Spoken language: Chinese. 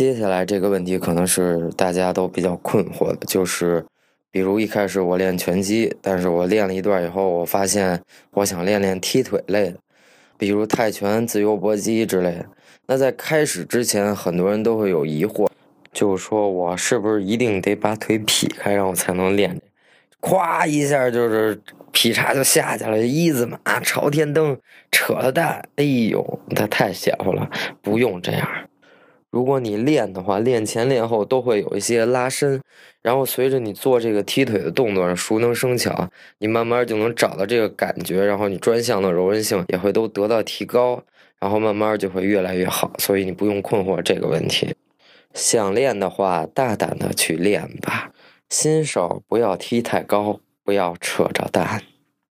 接下来这个问题可能是大家都比较困惑的，就是比如一开始我练拳击，但是我练了一段以后，我发现我想练练踢腿类的，比如泰拳、自由搏击之类的。那在开始之前，很多人都会有疑惑，就是说我是不是一定得把腿劈开，然后才能练？咵一下就是劈叉就下去了，一字马、朝天蹬、扯了蛋，哎呦，那太邪乎了，不用这样。如果你练的话，练前练后都会有一些拉伸，然后随着你做这个踢腿的动作，熟能生巧，你慢慢就能找到这个感觉，然后你专项的柔韧性也会都得到提高，然后慢慢就会越来越好。所以你不用困惑这个问题，想练的话，大胆的去练吧。新手不要踢太高，不要扯着蛋。